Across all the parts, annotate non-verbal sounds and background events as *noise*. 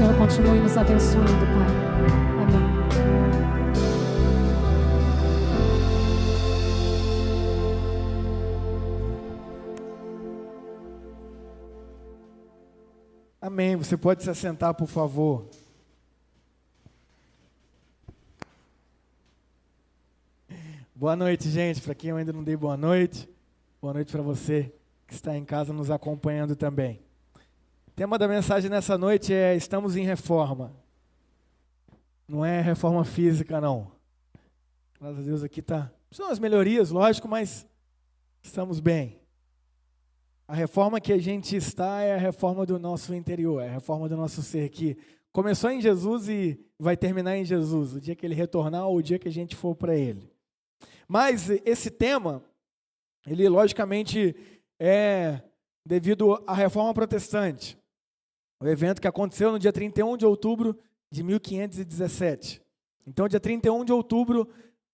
Senhor continue nos abençoando, Pai. Amém. Amém. Você pode se assentar, por favor. Boa noite, gente. Para quem eu ainda não dei boa noite, boa noite para você que está em casa nos acompanhando também. Tema da mensagem nessa noite é Estamos em reforma. Não é reforma física, não. Graças a Deus aqui está. São as melhorias, lógico, mas estamos bem. A reforma que a gente está é a reforma do nosso interior, é a reforma do nosso ser que começou em Jesus e vai terminar em Jesus, o dia que ele retornar ou o dia que a gente for para ele. Mas esse tema, ele logicamente é devido à reforma protestante. O evento que aconteceu no dia 31 de outubro de 1517. Então, dia 31 de outubro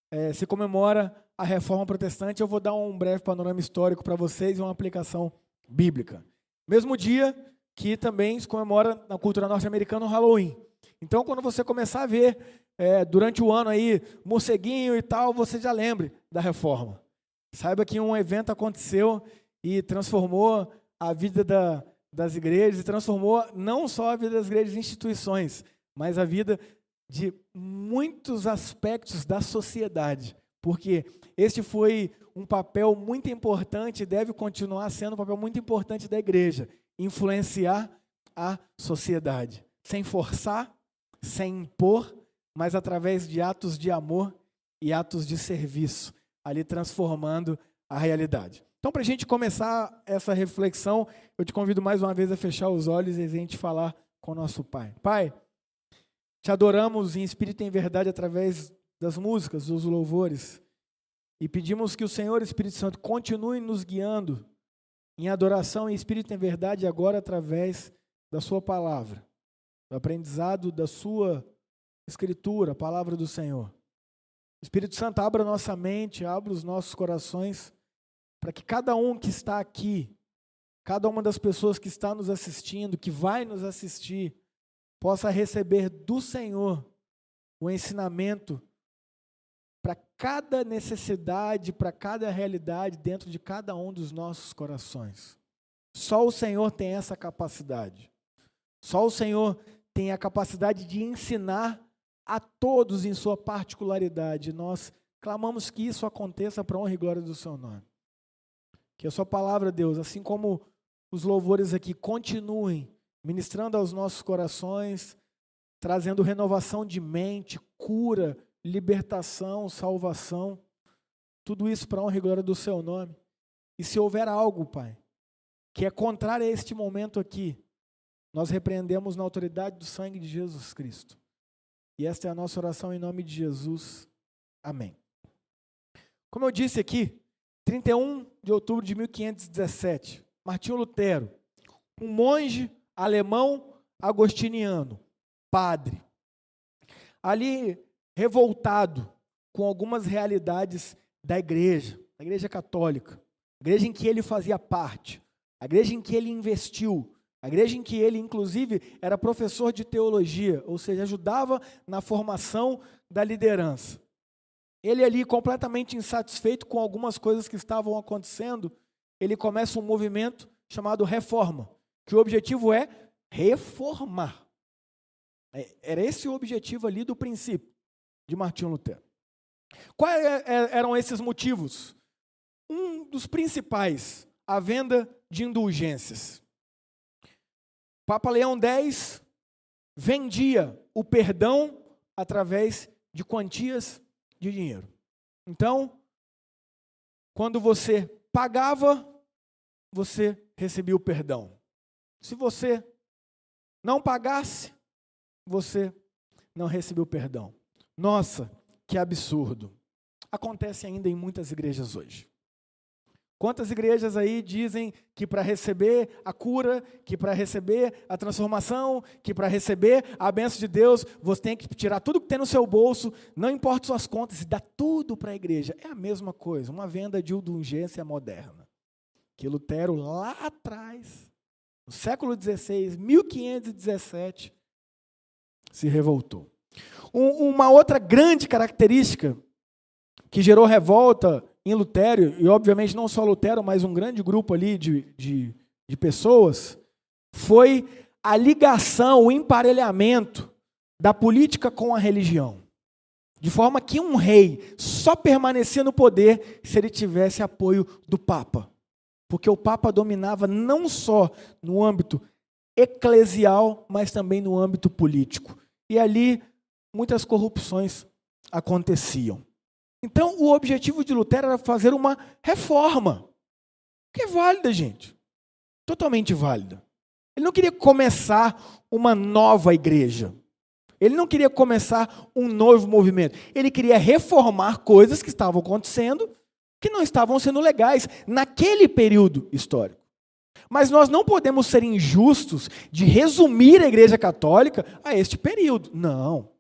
é, se comemora a reforma protestante. Eu vou dar um breve panorama histórico para vocês e uma aplicação bíblica. Mesmo dia que também se comemora na cultura norte-americana o Halloween. Então, quando você começar a ver é, durante o ano aí, morceguinho e tal, você já lembre da reforma. Saiba que um evento aconteceu e transformou a vida da, das igrejas, e transformou não só a vida das igrejas e instituições, mas a vida de muitos aspectos da sociedade. Porque este foi um papel muito importante, deve continuar sendo um papel muito importante da igreja, influenciar a sociedade, sem forçar, sem impor, mas através de atos de amor e atos de serviço, ali transformando a realidade. Então, para a gente começar essa reflexão, eu te convido mais uma vez a fechar os olhos e a gente falar com o nosso Pai. Pai, te adoramos em espírito e em verdade através das músicas, dos louvores, e pedimos que o Senhor Espírito Santo continue nos guiando em adoração em espírito e em verdade agora através da Sua palavra, do aprendizado da Sua Escritura, a palavra do Senhor. Espírito Santo, abra nossa mente, abra os nossos corações, para que cada um que está aqui, cada uma das pessoas que está nos assistindo, que vai nos assistir, possa receber do Senhor o ensinamento para cada necessidade, para cada realidade dentro de cada um dos nossos corações. Só o Senhor tem essa capacidade. Só o Senhor tem a capacidade de ensinar a todos em sua particularidade. Nós clamamos que isso aconteça para honra e glória do seu nome. Que a sua palavra, Deus, assim como os louvores aqui, continuem ministrando aos nossos corações, trazendo renovação de mente, cura, libertação, salvação. Tudo isso para a honra e glória do seu nome. E se houver algo, Pai, que é contrário a este momento aqui, nós repreendemos na autoridade do sangue de Jesus Cristo. E esta é a nossa oração em nome de Jesus. Amém. Como eu disse aqui, 31 de outubro de 1517, Martinho Lutero, um monge alemão agostiniano, padre, ali revoltado com algumas realidades da igreja, da igreja católica, a igreja em que ele fazia parte, a igreja em que ele investiu, a igreja em que ele, inclusive, era professor de teologia, ou seja, ajudava na formação da liderança. Ele ali, completamente insatisfeito com algumas coisas que estavam acontecendo, ele começa um movimento chamado Reforma, que o objetivo é reformar. É, era esse o objetivo ali do princípio de Martinho Lutero. Quais é, é, eram esses motivos? Um dos principais, a venda de indulgências. Papa Leão X vendia o perdão através de quantias de dinheiro. Então, quando você pagava, você recebia o perdão. Se você não pagasse, você não recebeu perdão. Nossa, que absurdo. Acontece ainda em muitas igrejas hoje. Quantas igrejas aí dizem que para receber a cura, que para receber a transformação, que para receber a bênção de Deus, você tem que tirar tudo que tem no seu bolso, não importa suas contas, e dar tudo para a igreja. É a mesma coisa, uma venda de indulgência moderna. Que Lutero lá atrás, no século XVI, 1517, se revoltou. Um, uma outra grande característica que gerou revolta em Lutero, e obviamente não só Lutero, mas um grande grupo ali de, de, de pessoas, foi a ligação, o emparelhamento da política com a religião. De forma que um rei só permanecia no poder se ele tivesse apoio do Papa. Porque o Papa dominava não só no âmbito eclesial, mas também no âmbito político. E ali muitas corrupções aconteciam. Então, o objetivo de Lutero era fazer uma reforma, que é válida, gente. Totalmente válida. Ele não queria começar uma nova igreja. Ele não queria começar um novo movimento. Ele queria reformar coisas que estavam acontecendo que não estavam sendo legais naquele período histórico. Mas nós não podemos ser injustos de resumir a Igreja Católica a este período. Não.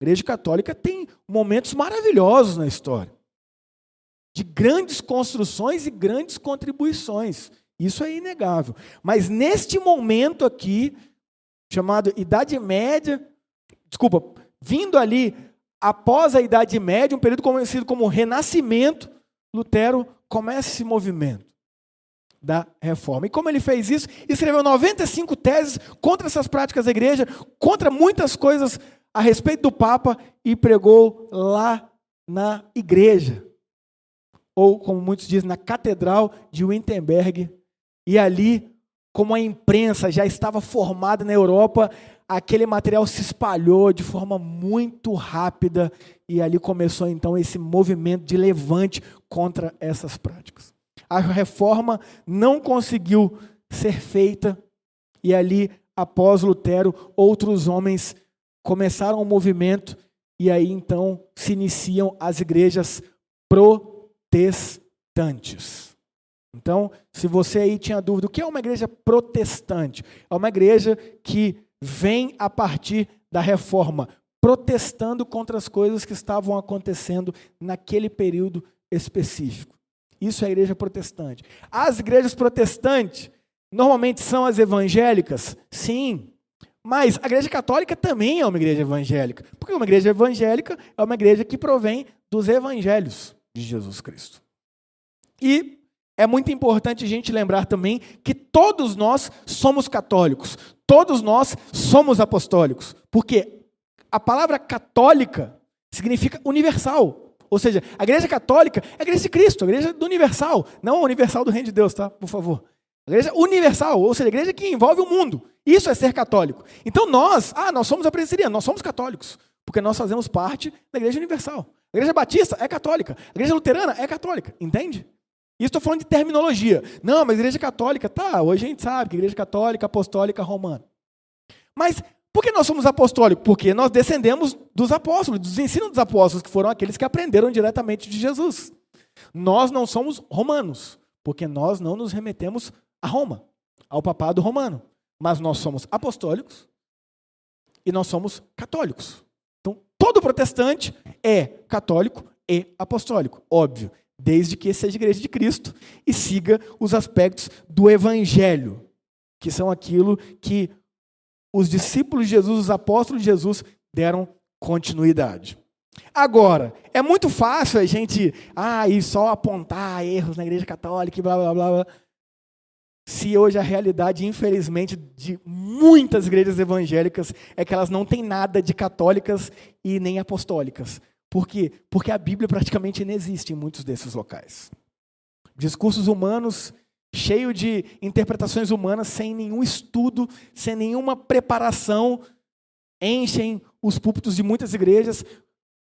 Igreja Católica tem momentos maravilhosos na história de grandes construções e grandes contribuições. Isso é inegável. Mas neste momento aqui, chamado Idade Média, desculpa, vindo ali após a Idade Média, um período conhecido como Renascimento, Lutero começa esse movimento da reforma. E como ele fez isso? Escreveu 95 teses contra essas práticas da igreja, contra muitas coisas a respeito do Papa e pregou lá na igreja. Ou, como muitos dizem, na Catedral de Wittenberg. E ali, como a imprensa já estava formada na Europa, aquele material se espalhou de forma muito rápida e ali começou então esse movimento de levante contra essas práticas. A reforma não conseguiu ser feita e ali após Lutero outros homens começaram o movimento e aí então se iniciam as igrejas protestantes. Então, se você aí tinha dúvida, o que é uma igreja protestante? É uma igreja que vem a partir da reforma, protestando contra as coisas que estavam acontecendo naquele período específico. Isso é a igreja protestante. As igrejas protestantes normalmente são as evangélicas? Sim. Mas a igreja católica também é uma igreja evangélica. Porque uma igreja evangélica é uma igreja que provém dos evangelhos de Jesus Cristo. E é muito importante a gente lembrar também que todos nós somos católicos. Todos nós somos apostólicos, porque a palavra católica significa universal. Ou seja, a igreja católica é a igreja de Cristo, a igreja do universal, não a universal do reino de Deus, tá? Por favor. Igreja universal, ou seja, a igreja que envolve o mundo. Isso é ser católico. Então nós, ah, nós somos a presbiteriana, nós somos católicos, porque nós fazemos parte da igreja universal. A igreja batista é católica, a igreja luterana é católica, entende? Isso estou falando de terminologia. Não, mas igreja católica, tá, hoje a gente sabe que igreja católica, apostólica, romana. Mas por que nós somos apostólicos? Porque nós descendemos dos apóstolos, dos ensinos dos apóstolos, que foram aqueles que aprenderam diretamente de Jesus. Nós não somos romanos, porque nós não nos remetemos a Roma, ao papado romano. Mas nós somos apostólicos e nós somos católicos. Então, todo protestante é católico e apostólico, óbvio desde que seja igreja de Cristo e siga os aspectos do Evangelho, que são aquilo que os discípulos de Jesus, os apóstolos de Jesus, deram continuidade. Agora, é muito fácil a gente ah, e só apontar erros na igreja católica e blá blá blá. blá. Se hoje a realidade, infelizmente, de muitas igrejas evangélicas é que elas não têm nada de católicas e nem apostólicas. Por quê? Porque a Bíblia praticamente não existe em muitos desses locais. Discursos humanos cheio de interpretações humanas, sem nenhum estudo, sem nenhuma preparação, enchem os púlpitos de muitas igrejas.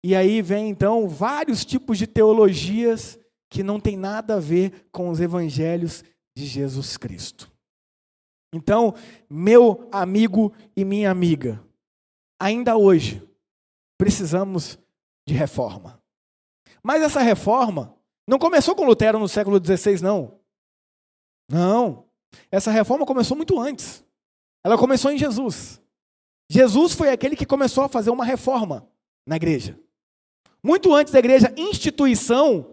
E aí vem então vários tipos de teologias que não tem nada a ver com os evangelhos de Jesus Cristo. Então, meu amigo e minha amiga, ainda hoje precisamos de reforma. Mas essa reforma não começou com Lutero no século XVI, não. Não. Essa reforma começou muito antes. Ela começou em Jesus. Jesus foi aquele que começou a fazer uma reforma na igreja. Muito antes da igreja instituição,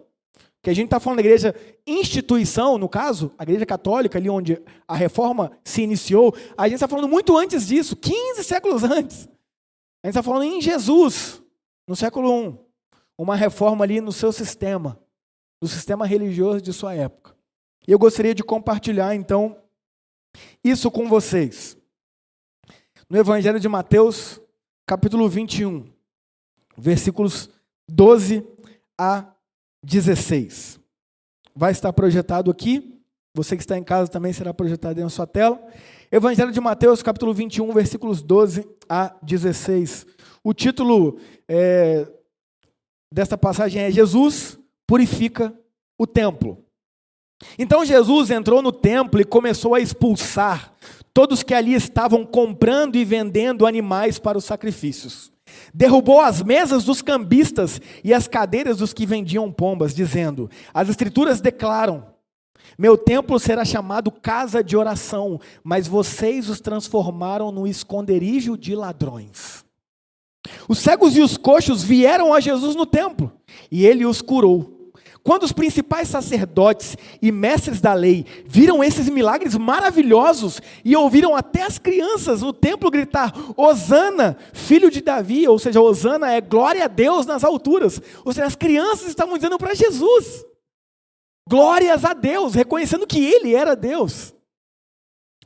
que a gente está falando da igreja instituição, no caso, a igreja católica, ali onde a reforma se iniciou, a gente está falando muito antes disso, 15 séculos antes. A gente está falando em Jesus, no século I. Uma reforma ali no seu sistema, no sistema religioso de sua época. E eu gostaria de compartilhar, então, isso com vocês. No Evangelho de Mateus, capítulo 21, versículos 12 a 16. Vai estar projetado aqui. Você que está em casa também será projetado aí na sua tela. Evangelho de Mateus, capítulo 21, versículos 12 a 16. O título é, desta passagem é Jesus purifica o templo. Então Jesus entrou no templo e começou a expulsar todos que ali estavam comprando e vendendo animais para os sacrifícios. Derrubou as mesas dos cambistas e as cadeiras dos que vendiam pombas, dizendo: As Escrituras declaram: Meu templo será chamado casa de oração, mas vocês os transformaram no esconderijo de ladrões. Os cegos e os coxos vieram a Jesus no templo e ele os curou. Quando os principais sacerdotes e mestres da lei viram esses milagres maravilhosos e ouviram até as crianças no templo gritar: Hosana, filho de Davi, ou seja, Hosana é glória a Deus nas alturas. Ou seja, as crianças estavam dizendo para Jesus: Glórias a Deus, reconhecendo que ele era Deus.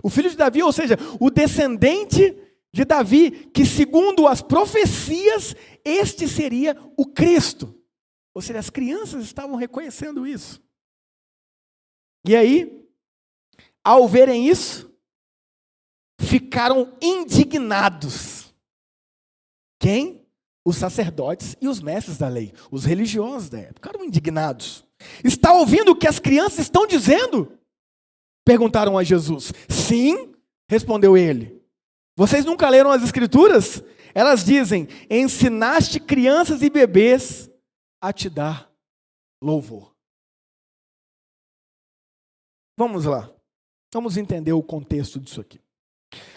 O filho de Davi, ou seja, o descendente de Davi, que segundo as profecias, este seria o Cristo. Ou seja, as crianças estavam reconhecendo isso. E aí, ao verem isso, ficaram indignados. Quem? Os sacerdotes e os mestres da lei, os religiosos da época, ficaram indignados. Está ouvindo o que as crianças estão dizendo? Perguntaram a Jesus. Sim, respondeu ele. Vocês nunca leram as Escrituras? Elas dizem: ensinaste crianças e bebês a te dar louvor. Vamos lá. Vamos entender o contexto disso aqui.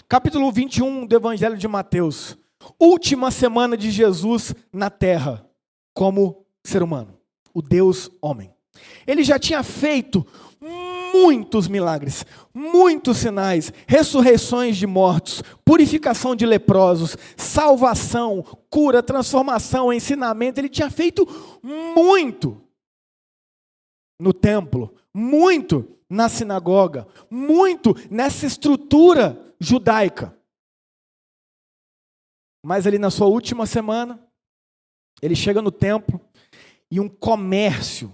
Capítulo 21 do Evangelho de Mateus. Última semana de Jesus na terra como ser humano, o Deus homem. Ele já tinha feito muitos milagres, muitos sinais, ressurreições de mortos, purificação de leprosos, salvação, cura, transformação, ensinamento. Ele tinha feito muito no templo, muito na sinagoga, muito nessa estrutura judaica. Mas ali na sua última semana, ele chega no templo e um comércio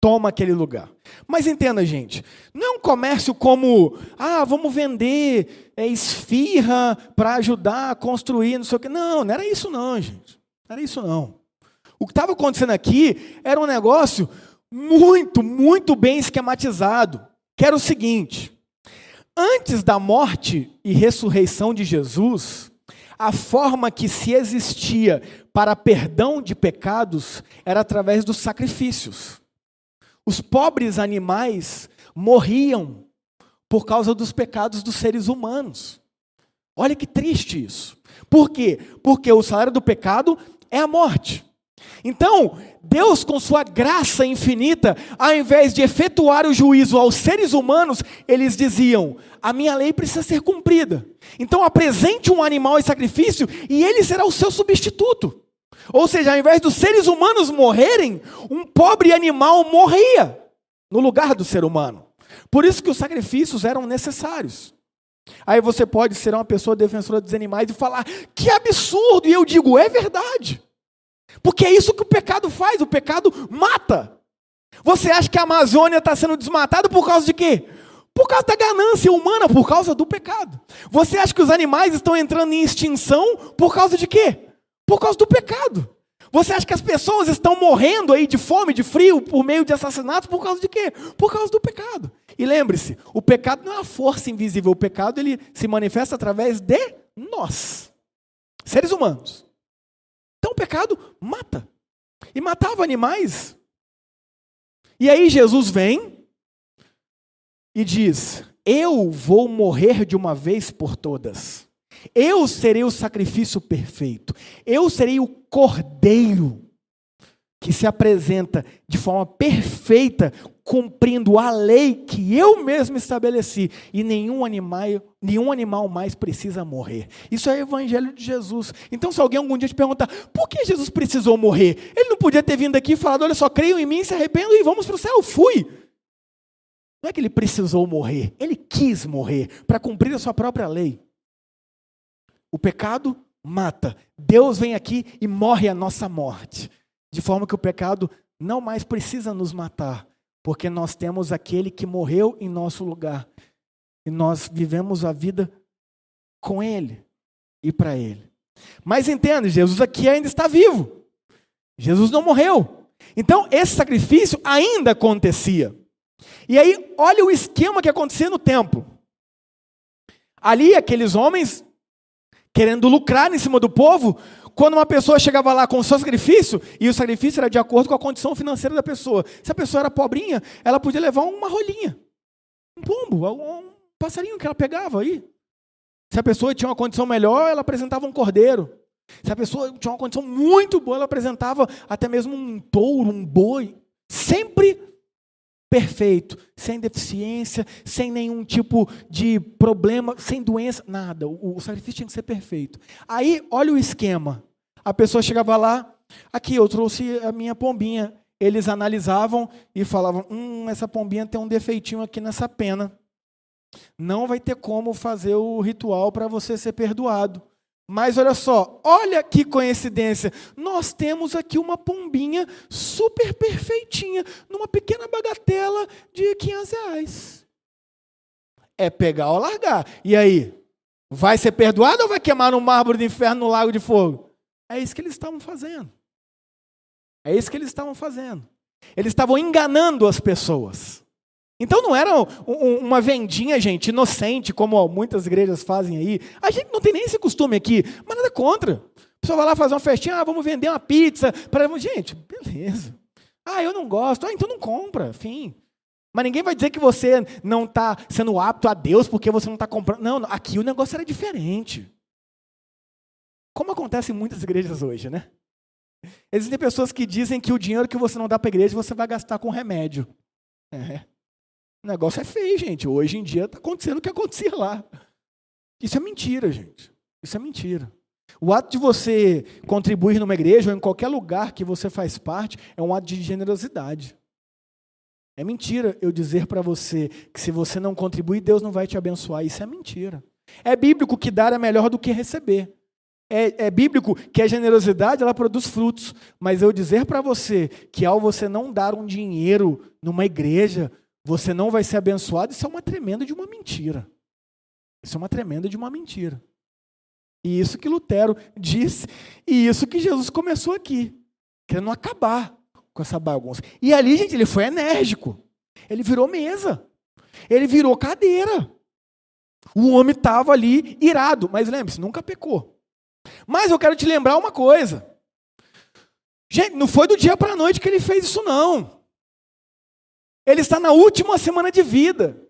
toma aquele lugar. Mas entenda, gente, não é um comércio como, ah, vamos vender é, esfirra para ajudar a construir, não sei o quê. Não, não era isso não, gente. Não era isso não. O que estava acontecendo aqui era um negócio muito, muito bem esquematizado, que era o seguinte: antes da morte e ressurreição de Jesus, a forma que se existia para perdão de pecados era através dos sacrifícios. Os pobres animais morriam por causa dos pecados dos seres humanos. Olha que triste isso. Por quê? Porque o salário do pecado é a morte. Então, Deus, com sua graça infinita, ao invés de efetuar o juízo aos seres humanos, eles diziam: a minha lei precisa ser cumprida. Então, apresente um animal em sacrifício e ele será o seu substituto. Ou seja, ao invés dos seres humanos morrerem, um pobre animal morria no lugar do ser humano. Por isso que os sacrifícios eram necessários. Aí você pode ser uma pessoa defensora dos animais e falar: que absurdo! E eu digo: é verdade. Porque é isso que o pecado faz: o pecado mata. Você acha que a Amazônia está sendo desmatada por causa de quê? Por causa da ganância humana, por causa do pecado. Você acha que os animais estão entrando em extinção por causa de quê? Por causa do pecado. Você acha que as pessoas estão morrendo aí de fome, de frio, por meio de assassinatos, por causa de quê? Por causa do pecado. E lembre-se, o pecado não é uma força invisível, o pecado ele se manifesta através de nós, seres humanos. Então o pecado mata. E matava animais. E aí Jesus vem e diz: Eu vou morrer de uma vez por todas. Eu serei o sacrifício perfeito. Eu serei o cordeiro que se apresenta de forma perfeita, cumprindo a lei que eu mesmo estabeleci, e nenhum animal, nenhum animal mais precisa morrer. Isso é o evangelho de Jesus. Então, se alguém algum dia te perguntar, por que Jesus precisou morrer? Ele não podia ter vindo aqui e falado, olha só, creiam em mim, se arrependam e vamos para o céu. Fui. Não é que ele precisou morrer, ele quis morrer para cumprir a sua própria lei. O pecado mata. Deus vem aqui e morre a nossa morte. De forma que o pecado não mais precisa nos matar, porque nós temos aquele que morreu em nosso lugar. E nós vivemos a vida com ele e para ele. Mas entende, Jesus aqui ainda está vivo. Jesus não morreu. Então, esse sacrifício ainda acontecia. E aí, olha o esquema que acontecia no templo. Ali, aqueles homens, querendo lucrar em cima do povo, quando uma pessoa chegava lá com o seu sacrifício, e o sacrifício era de acordo com a condição financeira da pessoa. Se a pessoa era pobrinha, ela podia levar uma rolinha, um pombo, um passarinho que ela pegava aí. Se a pessoa tinha uma condição melhor, ela apresentava um cordeiro. Se a pessoa tinha uma condição muito boa, ela apresentava até mesmo um touro, um boi. Sempre perfeito, sem deficiência, sem nenhum tipo de problema, sem doença, nada. O, o sacrifício tinha que ser perfeito. Aí, olha o esquema. A pessoa chegava lá, aqui, eu trouxe a minha pombinha. Eles analisavam e falavam: hum, essa pombinha tem um defeitinho aqui nessa pena. Não vai ter como fazer o ritual para você ser perdoado. Mas olha só, olha que coincidência. Nós temos aqui uma pombinha super perfeitinha, numa pequena bagatela de 500 reais. É pegar ou largar. E aí? Vai ser perdoado ou vai queimar no mármore do inferno no lago de fogo? É isso que eles estavam fazendo. É isso que eles estavam fazendo. Eles estavam enganando as pessoas. Então não era uma vendinha, gente, inocente, como muitas igrejas fazem aí. A gente não tem nem esse costume aqui, mas nada contra. A pessoa vai lá fazer uma festinha, ah, vamos vender uma pizza. Para... Gente, beleza. Ah, eu não gosto. Ah, então não compra. Fim. Mas ninguém vai dizer que você não está sendo apto a Deus porque você não está comprando. Não, aqui o negócio era diferente. Como acontece em muitas igrejas hoje, né? Existem pessoas que dizem que o dinheiro que você não dá para a igreja você vai gastar com remédio. É. O negócio é feio, gente. Hoje em dia está acontecendo o que acontecia lá. Isso é mentira, gente. Isso é mentira. O ato de você contribuir numa igreja ou em qualquer lugar que você faz parte é um ato de generosidade. É mentira eu dizer para você que se você não contribuir, Deus não vai te abençoar. Isso é mentira. É bíblico que dar é melhor do que receber. É, é, bíblico que a generosidade ela produz frutos, mas eu dizer para você que ao você não dar um dinheiro numa igreja, você não vai ser abençoado, isso é uma tremenda de uma mentira. Isso é uma tremenda de uma mentira. E isso que Lutero *laughs* disse, e isso que Jesus começou aqui, querendo acabar com essa bagunça. E ali, gente, ele foi enérgico. Ele virou mesa. Ele virou cadeira. O homem estava ali irado, mas lembre-se, nunca pecou. Mas eu quero te lembrar uma coisa. Gente, não foi do dia para a noite que ele fez isso, não. Ele está na última semana de vida.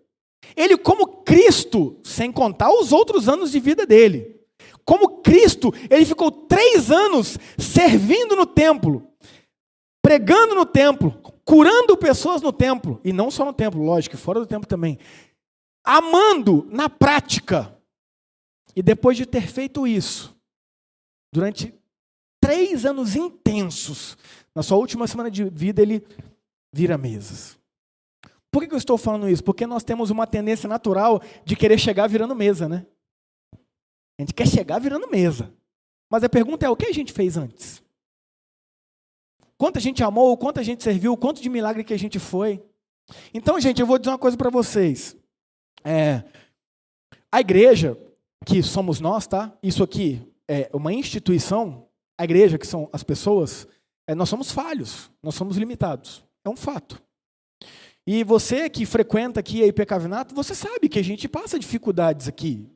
Ele, como Cristo, sem contar os outros anos de vida dele, como Cristo, ele ficou três anos servindo no templo, pregando no templo, curando pessoas no templo, e não só no templo, lógico, fora do templo também, amando na prática. E depois de ter feito isso, durante três anos intensos, na sua última semana de vida, ele vira mesas. Por que eu estou falando isso? Porque nós temos uma tendência natural de querer chegar virando mesa, né? A gente quer chegar virando mesa. Mas a pergunta é: o que a gente fez antes? Quanta gente amou, quanta gente serviu, quanto de milagre que a gente foi. Então, gente, eu vou dizer uma coisa para vocês. É, a igreja, que somos nós, tá? Isso aqui é uma instituição, a igreja, que são as pessoas, é, nós somos falhos, nós somos limitados. É um fato. E você que frequenta aqui a IP Cavinato, você sabe que a gente passa dificuldades aqui.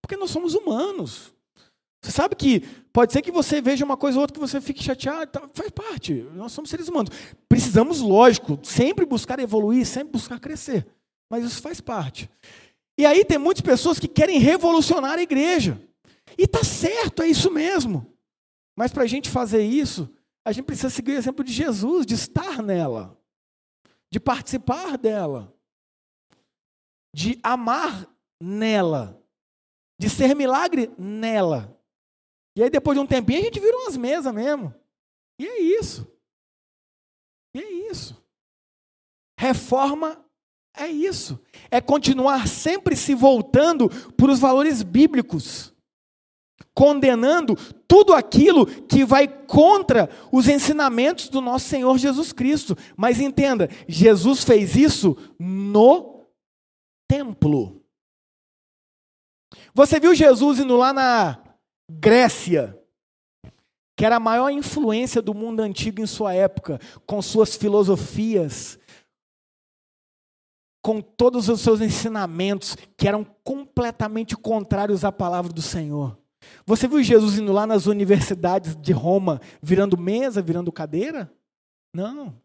Porque nós somos humanos. Você sabe que pode ser que você veja uma coisa ou outra que você fique chateado, tá, faz parte. Nós somos seres humanos. Precisamos, lógico, sempre buscar evoluir, sempre buscar crescer. Mas isso faz parte. E aí tem muitas pessoas que querem revolucionar a igreja. E tá certo, é isso mesmo. Mas para a gente fazer isso, A gente precisa seguir o exemplo de Jesus, de estar nela, de participar dela, de amar nela, de ser milagre nela. E aí, depois de um tempinho, a gente vira umas mesas mesmo. E é isso. E é isso. Reforma é isso. É continuar sempre se voltando para os valores bíblicos, condenando tudo aquilo que vai contra os ensinamentos do nosso Senhor Jesus Cristo. Mas entenda, Jesus fez isso no templo. Você viu Jesus indo lá na Grécia, que era a maior influência do mundo antigo em sua época, com suas filosofias, com todos os seus ensinamentos, que eram completamente contrários à palavra do Senhor. Você viu Jesus indo lá nas universidades de Roma, virando mesa, virando cadeira? Não.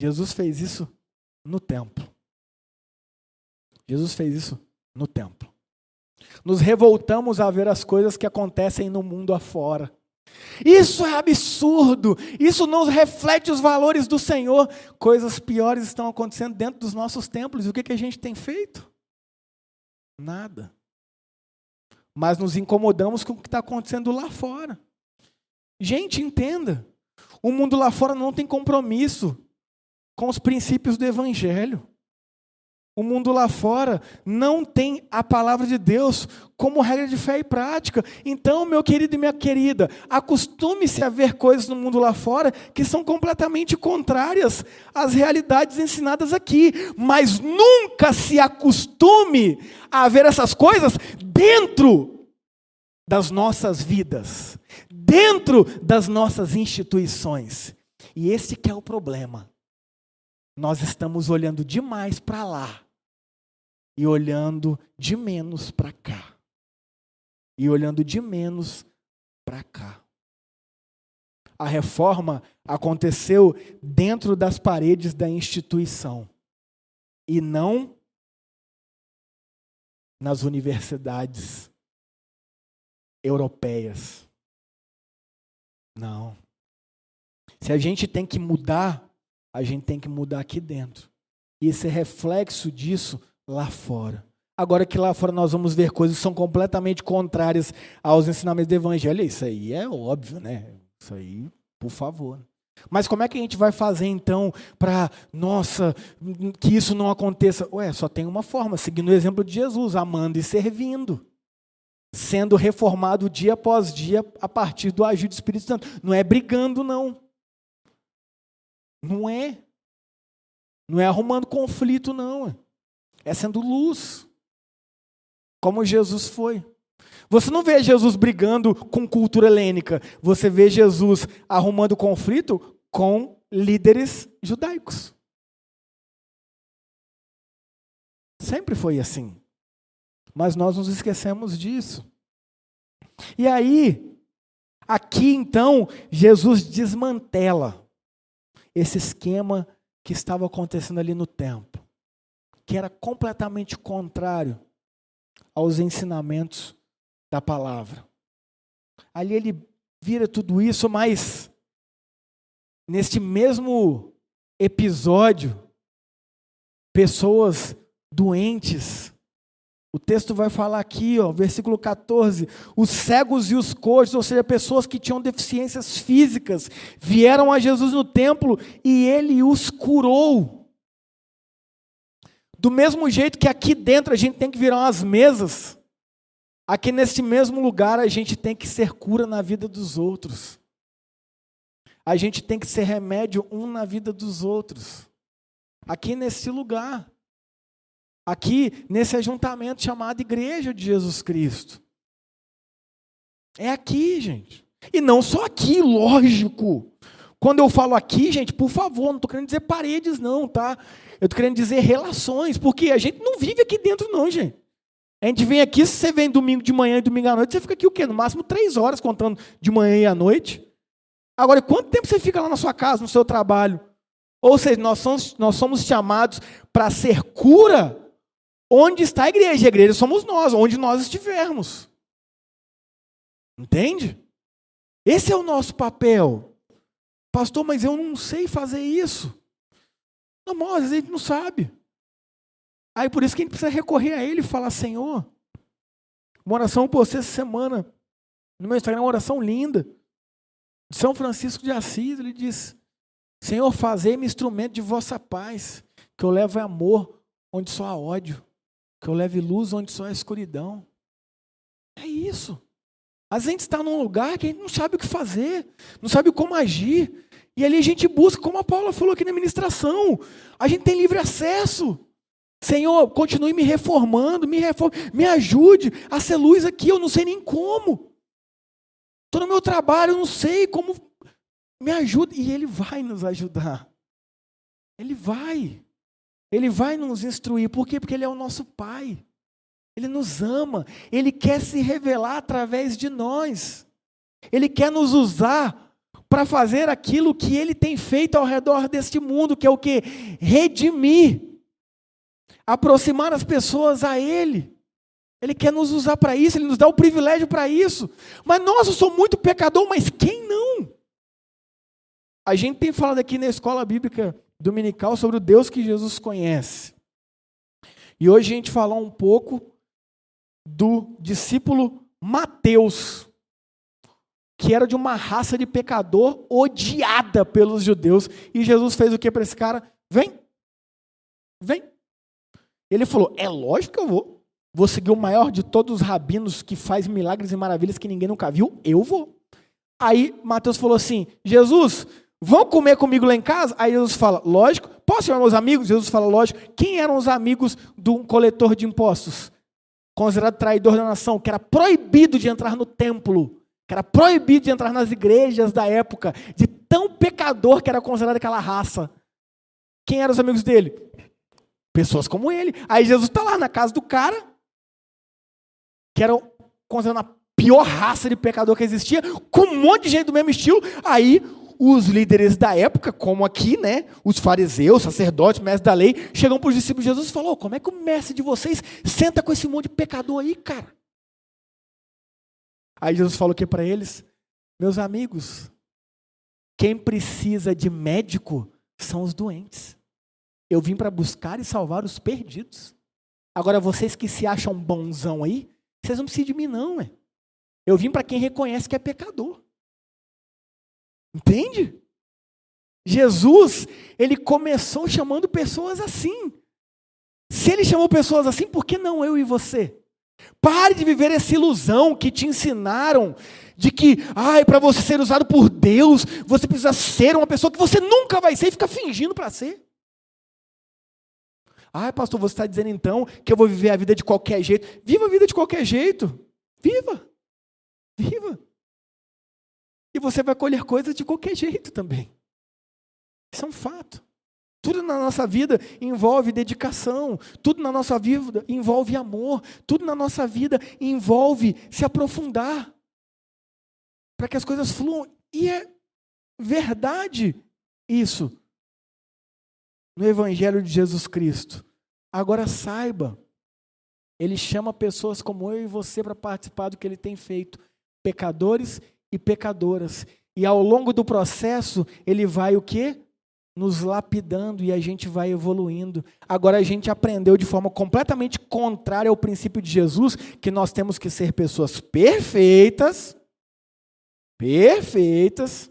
Jesus fez isso no templo. Jesus fez isso no templo. Nos revoltamos a ver as coisas que acontecem no mundo afora. Isso é absurdo. Isso não reflete os valores do Senhor. Coisas piores estão acontecendo dentro dos nossos templos. E o que, que a gente tem feito? Nada. Mas nos incomodamos com o que está acontecendo lá fora. Gente, entenda. O mundo lá fora não tem compromisso com os princípios do Evangelho. O mundo lá fora não tem a palavra de Deus como regra de fé e prática. Então, meu querido e minha querida, acostume-se a ver coisas no mundo lá fora que são completamente contrárias às realidades ensinadas aqui. Mas nunca se acostume a ver essas coisas dentro das nossas vidas, dentro das nossas instituições. E esse que é o problema. Nós estamos olhando demais para lá e olhando de menos para cá. E olhando de menos para cá. A reforma aconteceu dentro das paredes da instituição e não nas universidades europeias. Não. Se a gente tem que mudar, a gente tem que mudar aqui dentro. E esse reflexo disso lá fora. Agora que lá fora nós vamos ver coisas que são completamente contrárias aos ensinamentos do Evangelho, isso aí é óbvio, né? Isso aí, por favor. Mas como é que a gente vai fazer então para, nossa, que isso não aconteça? Ué, só tem uma forma, seguindo o exemplo de Jesus, amando e servindo. Sendo reformado dia após dia a partir do agir do Espírito Santo. Não é brigando, não. Não é. Não é arrumando conflito, não é sendo luz, como Jesus foi. Você não vê Jesus brigando com cultura helênica, você vê Jesus arrumando conflito com líderes judaicos. Sempre foi assim. Mas nós nos esquecemos disso. E aí, aqui então, Jesus desmantela esse esquema que estava acontecendo ali no templo que era completamente contrário aos ensinamentos da palavra. Ali ele vira tudo isso, mas neste mesmo episódio, pessoas doentes, o texto vai falar aqui, ó, versículo 14: os cegos e os coxos, ou seja, pessoas que tinham deficiências físicas, vieram a Jesus no templo e ele os curou. Do mesmo jeito que aqui dentro a gente tem que virar umas mesas, aqui nesse mesmo lugar a gente tem que ser cura na vida dos outros. A gente tem que ser remédio um na vida dos outros. Aqui nesse lugar. Aqui nesse ajuntamento chamado Igreja de Jesus Cristo. É aqui, gente. E não só aqui, lógico. Quando eu falo aqui, gente, por favor, não estou querendo dizer paredes, não, tá? Eu estou querendo dizer relações, porque a gente não vive aqui dentro, não, gente. A gente vem aqui, se você vem domingo de manhã e domingo à noite, você fica aqui o quê? No máximo três horas contando de manhã e à noite. Agora, quanto tempo você fica lá na sua casa, no seu trabalho? Ou seja, nós somos, nós somos chamados para ser cura onde está a igreja. A igreja somos nós, onde nós estivermos. Entende? Esse é o nosso papel. Pastor, mas eu não sei fazer isso. Não, às vezes a gente não sabe. Aí por isso que a gente precisa recorrer a Ele e falar: Senhor, uma oração por você essa semana. No meu Instagram, uma oração linda. De São Francisco de Assis, ele diz: Senhor, fazei-me instrumento de vossa paz, que eu leve amor onde só há ódio, que eu leve luz onde só há escuridão. É isso. A gente está num lugar que a gente não sabe o que fazer, não sabe como agir. E ali a gente busca, como a Paula falou aqui na ministração, a gente tem livre acesso. Senhor, continue me reformando, me reforme, me ajude a ser luz aqui, eu não sei nem como. Estou no meu trabalho, eu não sei como. Me ajude. E Ele vai nos ajudar. Ele vai. Ele vai nos instruir. Por quê? Porque Ele é o nosso Pai. Ele nos ama. Ele quer se revelar através de nós. Ele quer nos usar para fazer aquilo que Ele tem feito ao redor deste mundo, que é o que? Redimir aproximar as pessoas a Ele. Ele quer nos usar para isso, Ele nos dá o privilégio para isso. Mas nós, eu sou muito pecador, mas quem não? A gente tem falado aqui na escola bíblica dominical sobre o Deus que Jesus conhece. E hoje a gente falar um pouco do discípulo Mateus, que era de uma raça de pecador odiada pelos judeus. E Jesus fez o que para esse cara? Vem, vem, ele falou: É lógico que eu vou. Vou seguir o maior de todos os rabinos que faz milagres e maravilhas que ninguém nunca viu. Eu vou. Aí Mateus falou assim: Jesus, vão comer comigo lá em casa? Aí Jesus fala: Lógico. Posso chamar meus amigos? Jesus fala: Lógico. Quem eram os amigos de um coletor de impostos? Considerado traidor da nação, que era proibido de entrar no templo, que era proibido de entrar nas igrejas da época, de tão pecador que era considerado aquela raça. Quem eram os amigos dele? Pessoas como ele. Aí Jesus está lá na casa do cara, que era considerado a pior raça de pecador que existia, com um monte de gente do mesmo estilo. Aí os líderes da época, como aqui, né, os fariseus, sacerdotes, mestres da lei, chegam para os discípulos de Jesus e falam: oh, como é que o mestre de vocês senta com esse monte de pecador aí, cara? Aí Jesus falou o que para eles? Meus amigos, quem precisa de médico são os doentes. Eu vim para buscar e salvar os perdidos. Agora, vocês que se acham bonzão aí, vocês não precisam de mim, não, é? Eu vim para quem reconhece que é pecador. Entende? Jesus, ele começou chamando pessoas assim. Se ele chamou pessoas assim, por que não eu e você? Pare de viver essa ilusão que te ensinaram de que, ai, para você ser usado por Deus, você precisa ser uma pessoa que você nunca vai ser e fica fingindo para ser. Ah, pastor, você está dizendo então que eu vou viver a vida de qualquer jeito? Viva a vida de qualquer jeito. Viva. Viva. E você vai colher coisas de qualquer jeito também. Isso é um fato. Tudo na nossa vida envolve dedicação, tudo na nossa vida envolve amor, tudo na nossa vida envolve se aprofundar para que as coisas fluam. E é verdade isso no Evangelho de Jesus Cristo. Agora saiba, ele chama pessoas como eu e você para participar do que ele tem feito, pecadores e pecadoras. E ao longo do processo, ele vai o quê? Nos lapidando e a gente vai evoluindo. Agora a gente aprendeu de forma completamente contrária ao princípio de Jesus, que nós temos que ser pessoas perfeitas, perfeitas,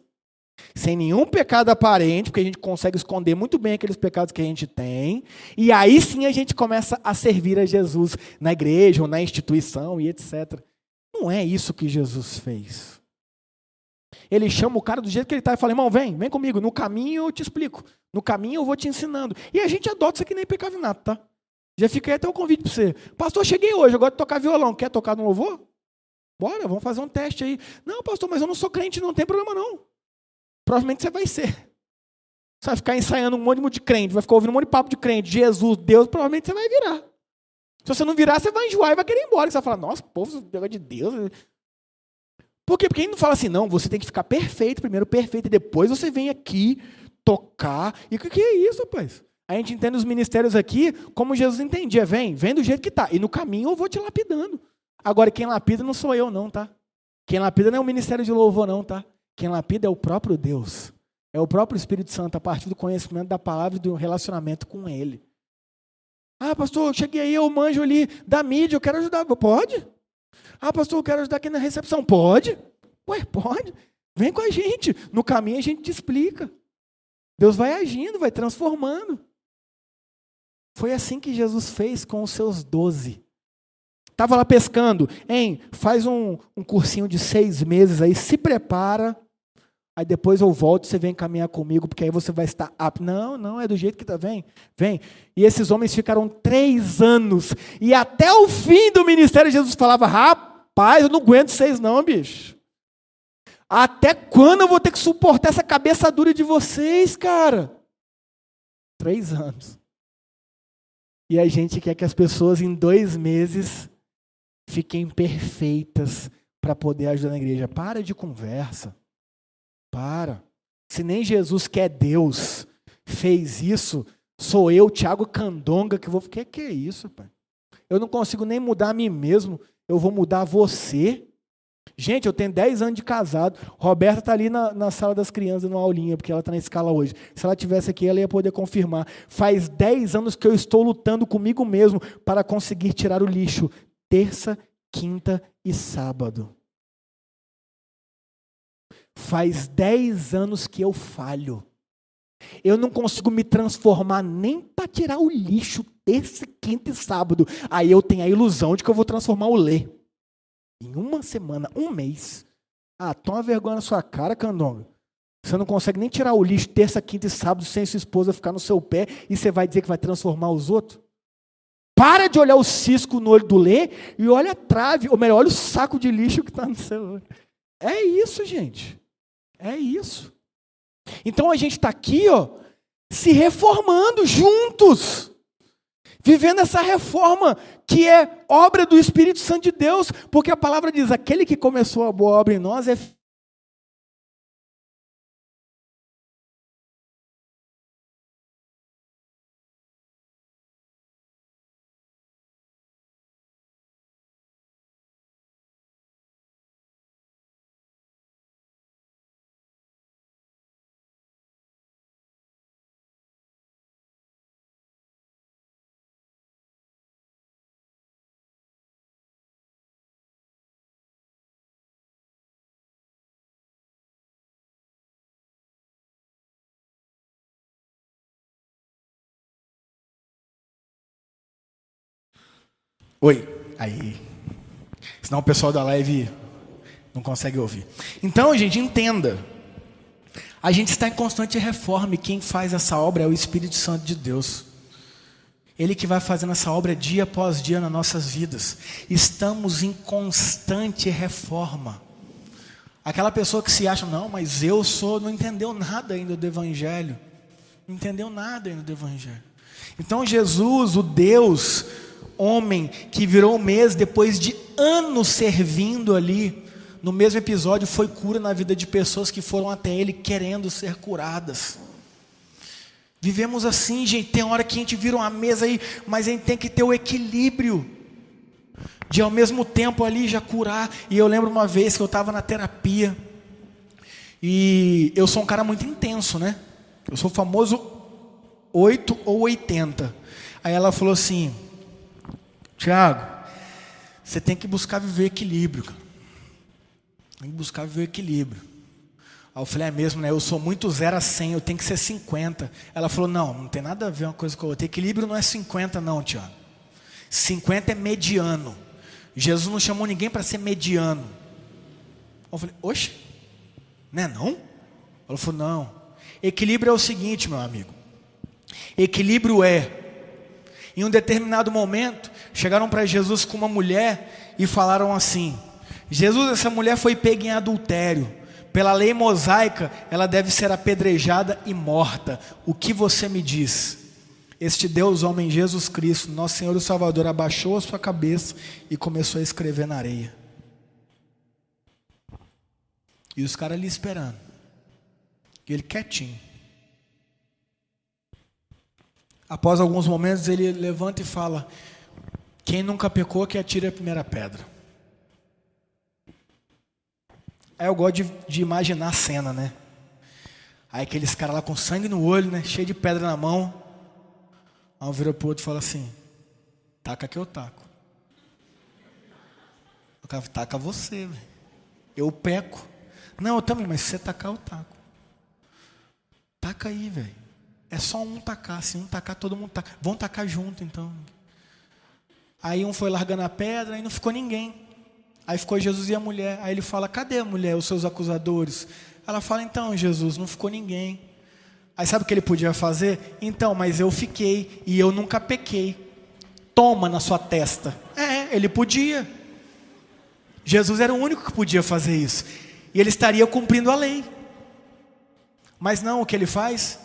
sem nenhum pecado aparente, porque a gente consegue esconder muito bem aqueles pecados que a gente tem, e aí sim a gente começa a servir a Jesus na igreja ou na instituição e etc. Não é isso que Jesus fez. Ele chama o cara do jeito que ele está e fala: irmão, vem, vem comigo, no caminho eu te explico, no caminho eu vou te ensinando. E a gente adota isso aqui nem pecado nato, tá? Já aí até um convite para você. Pastor, cheguei hoje, eu gosto de tocar violão. Quer tocar no louvor? Bora, vamos fazer um teste aí. Não, pastor, mas eu não sou crente, não tem problema não. Provavelmente você vai ser. Você vai ficar ensaiando um monte de crente, vai ficar ouvindo um monte de papo de crente, Jesus, Deus, provavelmente você vai virar. Se você não virar, você vai enjoar e vai querer ir embora. Você vai falar, nossa, povo, negócio de Deus. Por quê? Porque ele não fala assim, não, você tem que ficar perfeito, primeiro perfeito, e depois você vem aqui tocar. E o que, é isso, rapaz? A gente entende os ministérios aqui como Jesus entendia. Vem, vem do jeito que está. E no caminho eu vou te lapidando. Agora, quem lapida não sou eu, não, tá? Quem lapida não é o ministério de louvor, não, tá? Quem lapida é o próprio Deus. É o próprio Espírito Santo, a partir do conhecimento da palavra e do relacionamento com Ele. Ah, pastor, eu cheguei aí, eu manjo ali da mídia, eu quero ajudar. Pode? Ah, pastor, eu quero ajudar aqui na recepção. Pode? Ué, pode. Vem com a gente. No caminho a gente te explica. Deus vai agindo, vai transformando. Foi assim que Jesus fez com os seus doze. Estava lá pescando, hein? Faz um, um cursinho de seis meses aí, se prepara. Aí depois eu volto, você vem caminhar comigo, porque aí você vai estar apto. Não, não, é do jeito que está. Vem, vem. E esses homens ficaram três anos. E até o fim do ministério, Jesus falava: Rapaz, eu não aguento seis, não, bicho. Até quando eu vou ter que suportar essa cabeça dura de vocês, cara? Três anos. E a gente quer que as pessoas em dois meses fiquem perfeitas para poder ajudar na igreja. Para de conversa. Para. Se nem Jesus, que é Deus, fez isso, sou eu, Tiago Candonga, que vou. O que, que é isso, pai? Eu não consigo nem mudar a mim mesmo, eu vou mudar você. Gente, eu tenho 10 anos de casado. Roberta está ali na, na, sala das crianças, numa aulinha, porque ela está na escala hoje. Se ela tivesse aqui, ela ia poder confirmar. Faz 10 anos que eu estou lutando comigo mesmo para conseguir tirar o lixo. Terça, quinta e sábado. Faz 10 anos que eu falho. Eu não consigo me transformar nem para tirar o lixo terça, quinta e sábado. Aí eu tenho a ilusão de que eu vou transformar o lê. Em uma semana, um mês. Ah, toma vergonha na sua cara, Candonga. Você não consegue nem tirar o lixo terça, quinta e sábado sem sua esposa ficar no seu pé e você vai dizer que vai transformar os outros? Para de olhar o cisco no olho do Lê e olha a trave, ou melhor, olha o saco de lixo que está no seu olho. É isso, gente. É isso. Então a gente está aqui, ó, se reformando juntos vivendo essa reforma que é obra do Espírito Santo de Deus, porque a palavra diz: aquele que começou a boa obra em nós é Oi. Aí. Senão o pessoal da live não consegue ouvir. Então, gente, entenda. A gente está em constante reforma e quem faz essa obra é o Espírito Santo de Deus. Ele que vai fazendo essa obra dia após dia nas nossas vidas. Estamos em constante reforma. Aquela pessoa que se acha, não, mas eu sou, não entendeu nada ainda do Evangelho. Não entendeu nada ainda do Evangelho. Então Jesus, o Deus homem que virou mês depois de anos servindo ali, no mesmo episódio foi cura na vida de pessoas que foram até ele querendo ser curadas. Vivemos assim, gente. Tem hora que a gente vira uma mesa aí, mas a gente tem que ter o equilíbrio de ao mesmo tempo ali já curar. E eu lembro uma vez que eu estava na terapia e eu sou um cara muito intenso, né? Eu sou famoso 8 ou 80. Aí ela falou assim: Tiago, você tem que buscar viver equilíbrio. Cara. Tem que buscar viver equilíbrio. Aí eu falei, é mesmo, né? Eu sou muito 0 a 100, eu tenho que ser 50. Ela falou, não, não tem nada a ver uma coisa com a outra. Equilíbrio não é 50 não, Tiago. 50 é mediano. Jesus não chamou ninguém para ser mediano. Eu falei, oxe, não é não? Ela falou, não. Equilíbrio é o seguinte, meu amigo. Equilíbrio é em um determinado momento, chegaram para Jesus com uma mulher e falaram assim: Jesus, essa mulher foi pega em adultério. Pela lei mosaica, ela deve ser apedrejada e morta. O que você me diz? Este Deus, homem Jesus Cristo, nosso Senhor e Salvador, abaixou a sua cabeça e começou a escrever na areia. E os caras ali esperando. E ele quietinho. Após alguns momentos, ele levanta e fala: Quem nunca pecou, que atire a primeira pedra. Aí eu gosto de, de imaginar a cena, né? Aí aqueles caras lá com sangue no olho, né? Cheio de pedra na mão. Aí um virou pro outro e fala assim: taca que eu taco. O cara taca você, velho. Eu peco. Não, eu também, mas se você tacar, eu taco. Taca aí, velho. É só um tacar. Se um tacar, todo mundo taca. Vão tacar junto, então. Aí um foi largando a pedra e não ficou ninguém. Aí ficou Jesus e a mulher. Aí ele fala: Cadê a mulher, os seus acusadores? Ela fala: Então, Jesus, não ficou ninguém. Aí sabe o que ele podia fazer? Então, mas eu fiquei e eu nunca pequei. Toma na sua testa. É, ele podia. Jesus era o único que podia fazer isso. E ele estaria cumprindo a lei. Mas não, o que ele faz?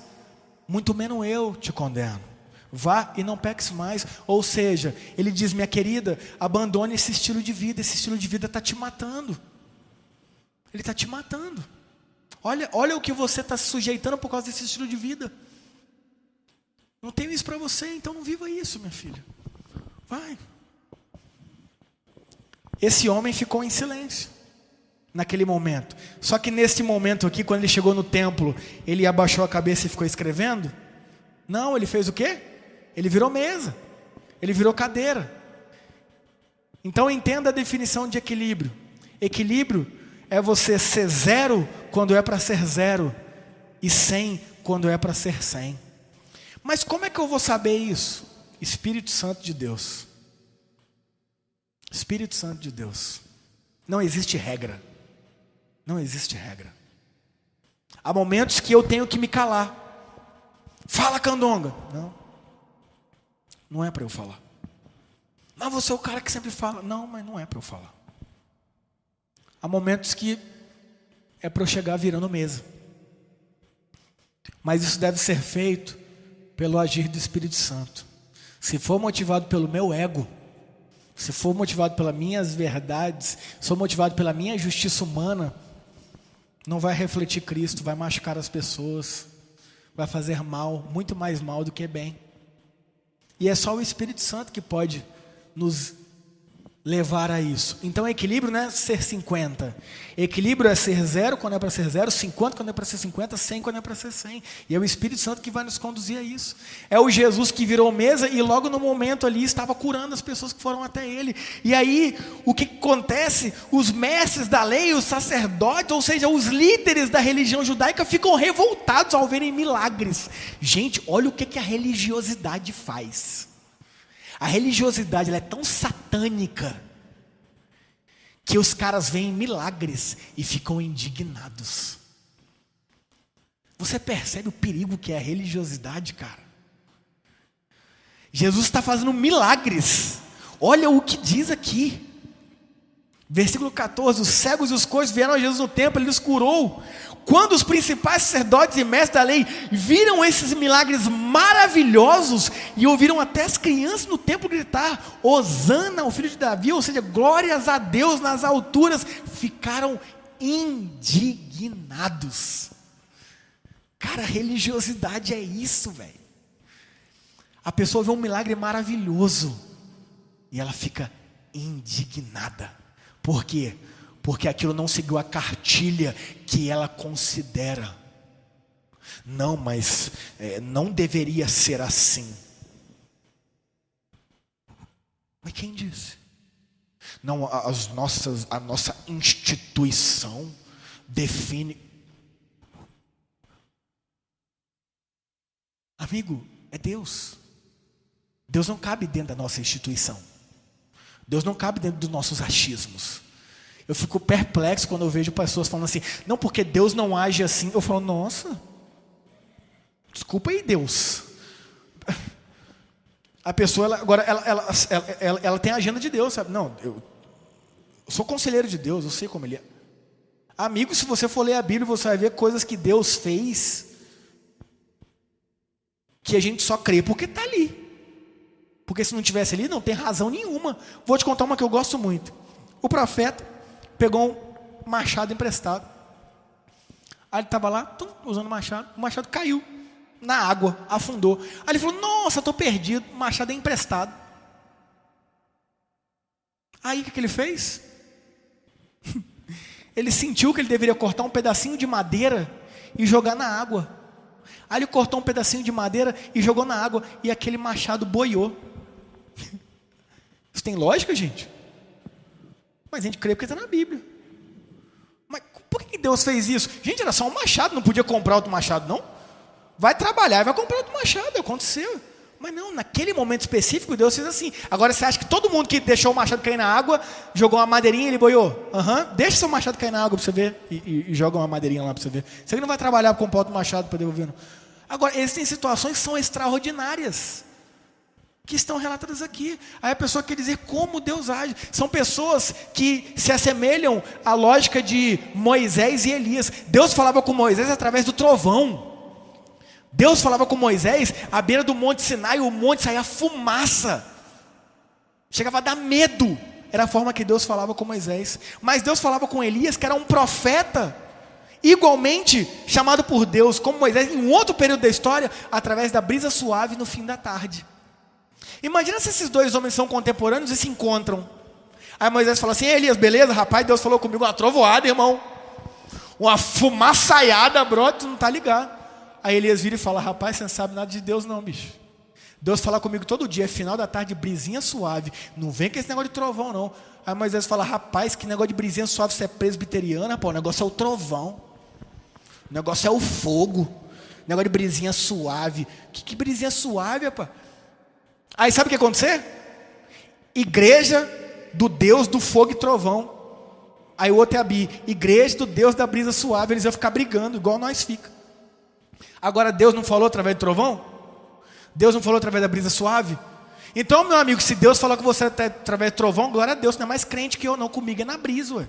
Muito menos eu te condeno. Vá e não peques mais. Ou seja, ele diz: Minha querida, abandone esse estilo de vida. Esse estilo de vida está te matando. Ele está te matando. Olha, olha o que você está se sujeitando por causa desse estilo de vida. Não tenho isso para você, então não viva isso, minha filha. Vai. Esse homem ficou em silêncio naquele momento. Só que nesse momento aqui, quando ele chegou no templo, ele abaixou a cabeça e ficou escrevendo? Não, ele fez o quê? Ele virou mesa. Ele virou cadeira. Então entenda a definição de equilíbrio. Equilíbrio é você ser zero quando é para ser zero e cem quando é para ser cem. Mas como é que eu vou saber isso? Espírito Santo de Deus. Espírito Santo de Deus. Não existe regra. Não existe regra. Há momentos que eu tenho que me calar. Fala, candonga. Não. Não é para eu falar. Mas você é o cara que sempre fala. Não, mas não é para eu falar. Há momentos que é para eu chegar virando mesa. Mas isso deve ser feito pelo agir do Espírito Santo. Se for motivado pelo meu ego, se for motivado pelas minhas verdades, se for motivado pela minha justiça humana, não vai refletir Cristo, vai machucar as pessoas, vai fazer mal, muito mais mal do que bem. E é só o Espírito Santo que pode nos levar a isso. Então, equilíbrio não é ser 50. Equilíbrio é ser zero quando é para ser zero, 50 quando é para ser 50, 100 quando é para ser 100. E é o Espírito Santo que vai nos conduzir a isso. É o Jesus que virou mesa e logo no momento ali estava curando as pessoas que foram até ele. E aí, o que acontece? Os mestres da lei, os sacerdotes, ou seja, os líderes da religião judaica ficam revoltados ao verem milagres. Gente, olha o que, que a religiosidade faz. A religiosidade é tão satânica que os caras veem milagres e ficam indignados. Você percebe o perigo que é a religiosidade, cara? Jesus está fazendo milagres. Olha o que diz aqui. Versículo 14: Os cegos e os coxos vieram a Jesus no templo, ele os curou. Quando os principais sacerdotes e mestres da lei viram esses milagres maravilhosos e ouviram até as crianças no templo gritar: Hosana, o filho de Davi, ou seja, glórias a Deus nas alturas, ficaram indignados. Cara, religiosidade é isso, velho. A pessoa vê um milagre maravilhoso e ela fica indignada. Por quê? Porque aquilo não seguiu a cartilha que ela considera. Não, mas é, não deveria ser assim. Mas quem disse? Não, as nossas, a nossa instituição define. Amigo, é Deus. Deus não cabe dentro da nossa instituição. Deus não cabe dentro dos nossos achismos. Eu fico perplexo quando eu vejo pessoas falando assim, não, porque Deus não age assim. Eu falo, nossa, desculpa aí, Deus. A pessoa, ela, agora, ela, ela, ela, ela, tem a agenda de Deus, sabe? Não, eu, eu sou conselheiro de Deus, eu sei como ele é. Amigo, se você for ler a Bíblia, você vai ver coisas que Deus fez que a gente só crê porque está ali. Porque se não tivesse ali, não tem razão nenhuma. Vou te contar uma que eu gosto muito. O profeta pegou um machado emprestado. Aí ele estava lá, tum, usando o machado, o machado caiu na água, afundou. Aí ele falou: Nossa, estou perdido, o machado é emprestado. Aí o que, que ele fez? *laughs* ele sentiu que ele deveria cortar um pedacinho de madeira e jogar na água. Aí ele cortou um pedacinho de madeira e jogou na água e aquele machado boiou. *laughs* Isso tem lógica, gente? Mas a gente crê porque está na Bíblia. Mas por que Deus fez isso? Gente, era só um machado, não podia comprar outro machado, não? Vai trabalhar e vai comprar outro machado, aconteceu. Mas não, naquele momento específico, Deus fez assim. Agora você acha que todo mundo que deixou o machado cair na água, jogou uma madeirinha e ele boiou? Aham, uhum. deixa seu machado cair na água para você ver. E, e, e, joga uma madeirinha lá para você ver. Você não vai trabalhar com outro machado para devolver. Não. Agora, existem situações que são extraordinárias. Que estão relatadas aqui. Aí a pessoa quer dizer como Deus age. São pessoas que se assemelham à lógica de Moisés e Elias. Deus falava com Moisés através do trovão. Deus falava com Moisés à beira do Monte Sinai, o monte saía fumaça. Chegava a dar medo. Era a forma que Deus falava com Moisés. Mas Deus falava com Elias, que era um profeta, igualmente chamado por Deus, como Moisés, em um outro período da história, através da brisa suave no fim da tarde. Imagina se esses dois homens são contemporâneos e se encontram. Aí Moisés fala assim: Elias, beleza, rapaz, Deus falou comigo uma trovoada, irmão. Uma fumaçaiada, brota, não está ligado. Aí Elias vira e fala: Rapaz, você não sabe nada de Deus, não, bicho. Deus fala comigo todo dia, é final da tarde, brisinha suave. Não vem com esse negócio de trovão, não. Aí Moisés fala: Rapaz, que negócio de brisinha suave, você é presbiteriana, pô. O negócio é o trovão. O negócio é o fogo. O negócio de brisinha suave. Que, que brisinha suave, rapaz? Aí sabe o que ia acontecer? Igreja do Deus do fogo e trovão. Aí o outro é a Bi. Igreja do Deus da brisa suave. Eles iam ficar brigando, igual nós fica. Agora, Deus não falou através do trovão? Deus não falou através da brisa suave? Então, meu amigo, se Deus falou com você através do trovão, glória a Deus, não é mais crente que eu, não. Comigo é na brisa, ué.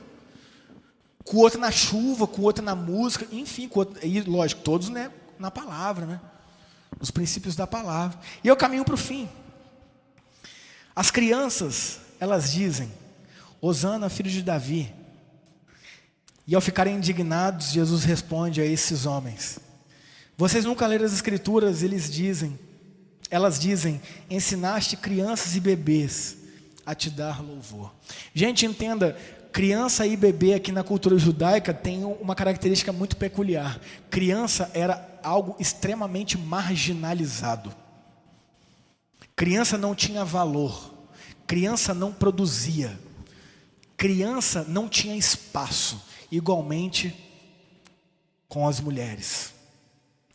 Com o outro na chuva, com o outro na música, enfim, com outro, e lógico, todos né, na palavra, né? Os princípios da palavra. E eu caminho para o fim. As crianças, elas dizem: Osana, filho de Davi. E ao ficarem indignados, Jesus responde a esses homens: vocês nunca leram as escrituras, eles dizem, elas dizem, ensinaste crianças e bebês a te dar louvor. Gente, entenda, criança e bebê aqui na cultura judaica tem uma característica muito peculiar. Criança era algo extremamente marginalizado. Criança não tinha valor. Criança não produzia. Criança não tinha espaço. Igualmente com as mulheres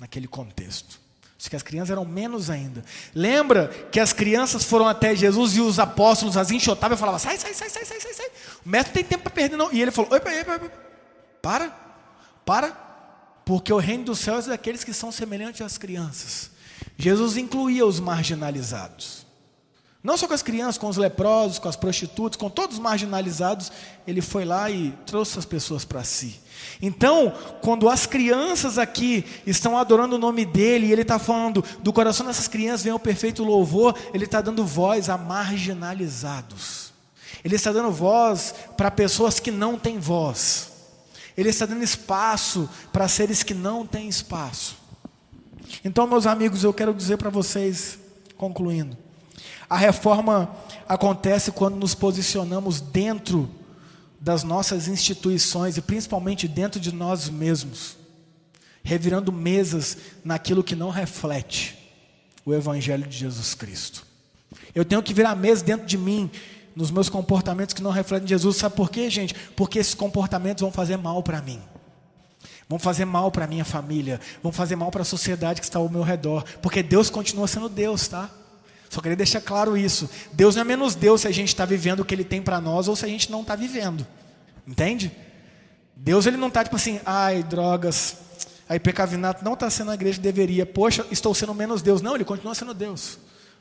naquele contexto. Diz que as crianças eram menos ainda. Lembra que as crianças foram até Jesus e os apóstolos as enxotavam e falavam: sai, sai, sai, sai, sai, sai, sai. O mestre tem tempo para perder, não. E ele falou: opa, opa, opa, para, para, porque o reino dos céus é daqueles que são semelhantes às crianças. Jesus incluía os marginalizados. Não só com as crianças, com os leprosos, com as prostitutas, com todos os marginalizados, ele foi lá e trouxe as pessoas para si. Então, quando as crianças aqui estão adorando o nome dele, e ele está falando do coração dessas crianças vem o perfeito louvor, ele está dando voz a marginalizados. Ele está dando voz para pessoas que não têm voz. Ele está dando espaço para seres que não têm espaço. Então, meus amigos, eu quero dizer para vocês, concluindo, a reforma acontece quando nos posicionamos dentro das nossas instituições e principalmente dentro de nós mesmos, revirando mesas naquilo que não reflete o Evangelho de Jesus Cristo. Eu tenho que virar mesa dentro de mim, nos meus comportamentos que não refletem Jesus. Sabe por quê, gente? Porque esses comportamentos vão fazer mal para mim. Vão fazer mal para a minha família, vão fazer mal para a sociedade que está ao meu redor, porque Deus continua sendo Deus, tá? Só queria deixar claro isso. Deus não é menos Deus se a gente está vivendo o que Ele tem para nós ou se a gente não está vivendo. Entende? Deus ele não está tipo assim, ai, drogas, aí pecavinato não está sendo a igreja que deveria. Poxa, estou sendo menos Deus. Não, Ele continua sendo Deus.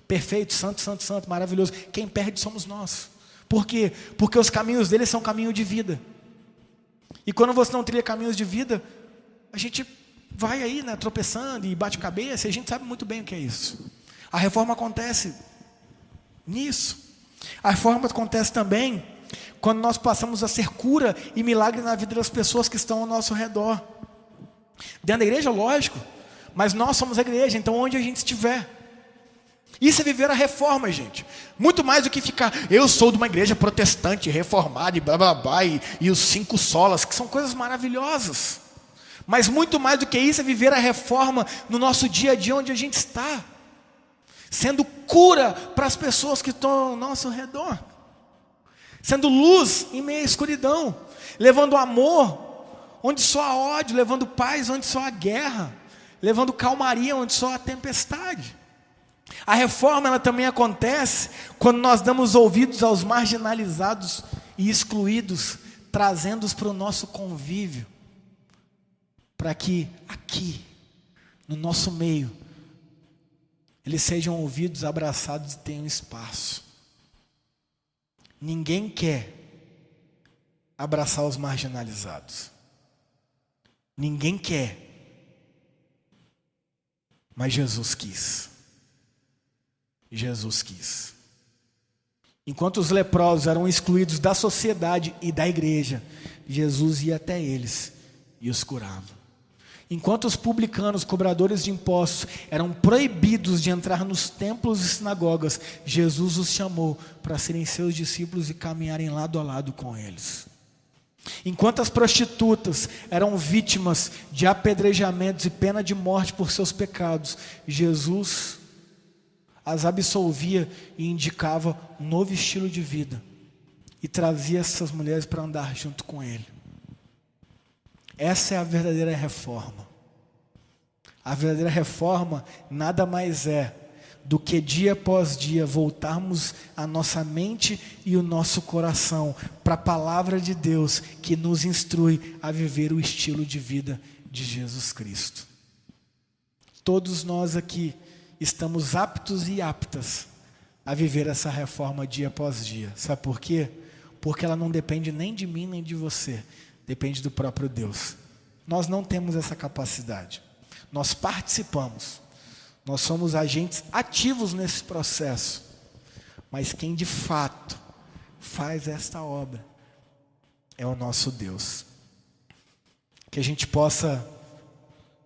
Perfeito, santo, santo, santo, maravilhoso. Quem perde somos nós. Por quê? Porque os caminhos dele são caminho de vida. E quando você não trilha caminhos de vida, a gente vai aí, né, tropeçando e bate cabeça, e a gente sabe muito bem o que é isso. A reforma acontece nisso. A reforma acontece também quando nós passamos a ser cura e milagre na vida das pessoas que estão ao nosso redor. Dentro da igreja, lógico, mas nós somos a igreja, então onde a gente estiver. Isso é viver a reforma, gente. Muito mais do que ficar, eu sou de uma igreja protestante, reformada e blá blá blá, e, e os cinco solas, que são coisas maravilhosas. Mas muito mais do que isso é viver a reforma no nosso dia a dia onde a gente está, sendo cura para as pessoas que estão ao nosso redor, sendo luz em meio à escuridão, levando amor onde só há ódio, levando paz onde só há guerra, levando calmaria onde só há tempestade. A reforma ela também acontece quando nós damos ouvidos aos marginalizados e excluídos, trazendo-os para o nosso convívio, para que aqui, no nosso meio, eles sejam ouvidos, abraçados e tenham espaço. Ninguém quer abraçar os marginalizados. Ninguém quer. Mas Jesus quis. Jesus quis. Enquanto os leprosos eram excluídos da sociedade e da igreja, Jesus ia até eles e os curava. Enquanto os publicanos, cobradores de impostos, eram proibidos de entrar nos templos e sinagogas, Jesus os chamou para serem seus discípulos e caminharem lado a lado com eles. Enquanto as prostitutas eram vítimas de apedrejamentos e pena de morte por seus pecados, Jesus as absolvia e indicava um novo estilo de vida e trazia essas mulheres para andar junto com ele. Essa é a verdadeira reforma. A verdadeira reforma nada mais é do que dia após dia voltarmos a nossa mente e o nosso coração para a palavra de Deus que nos instrui a viver o estilo de vida de Jesus Cristo. Todos nós aqui estamos aptos e aptas a viver essa reforma dia após dia. Sabe por quê? Porque ela não depende nem de mim nem de você, depende do próprio Deus. Nós não temos essa capacidade. Nós participamos nós somos agentes ativos nesse processo. Mas quem de fato faz esta obra é o nosso Deus. Que a gente possa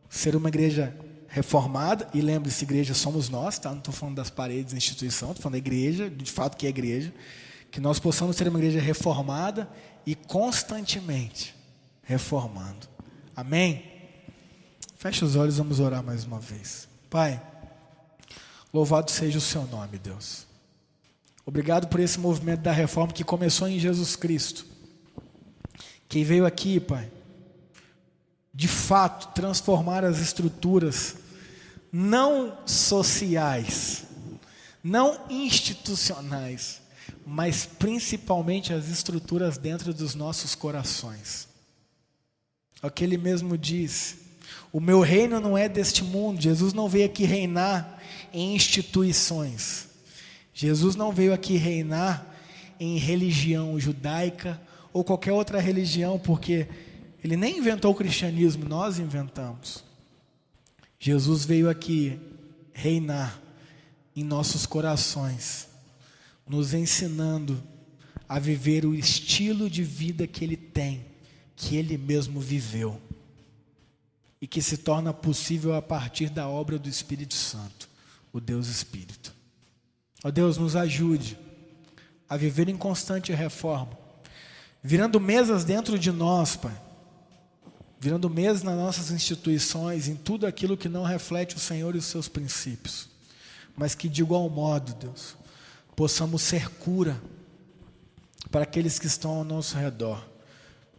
ser uma igreja reformada, e lembre-se, igreja somos nós, tá? Não estou falando das paredes da instituição, estou falando da igreja, de fato que é igreja. Que nós possamos ser uma igreja reformada e constantemente reformando. Amém? Feche os olhos, vamos orar mais uma vez. Pai, louvado seja o seu nome, Deus. Obrigado por esse movimento da reforma que começou em Jesus Cristo. Quem veio aqui, Pai, de fato transformar as estruturas não sociais, não institucionais, mas principalmente as estruturas dentro dos nossos corações. O que ele mesmo diz o meu reino não é deste mundo. Jesus não veio aqui reinar em instituições. Jesus não veio aqui reinar em religião judaica ou qualquer outra religião, porque ele nem inventou o cristianismo, nós inventamos. Jesus veio aqui reinar em nossos corações, nos ensinando a viver o estilo de vida que ele tem, que ele mesmo viveu e que se torna possível a partir da obra do Espírito Santo, o Deus Espírito. Ó Deus, nos ajude a viver em constante reforma, virando mesas dentro de nós, Pai, virando mesas nas nossas instituições, em tudo aquilo que não reflete o Senhor e os seus princípios, mas que de igual modo, Deus, possamos ser cura para aqueles que estão ao nosso redor.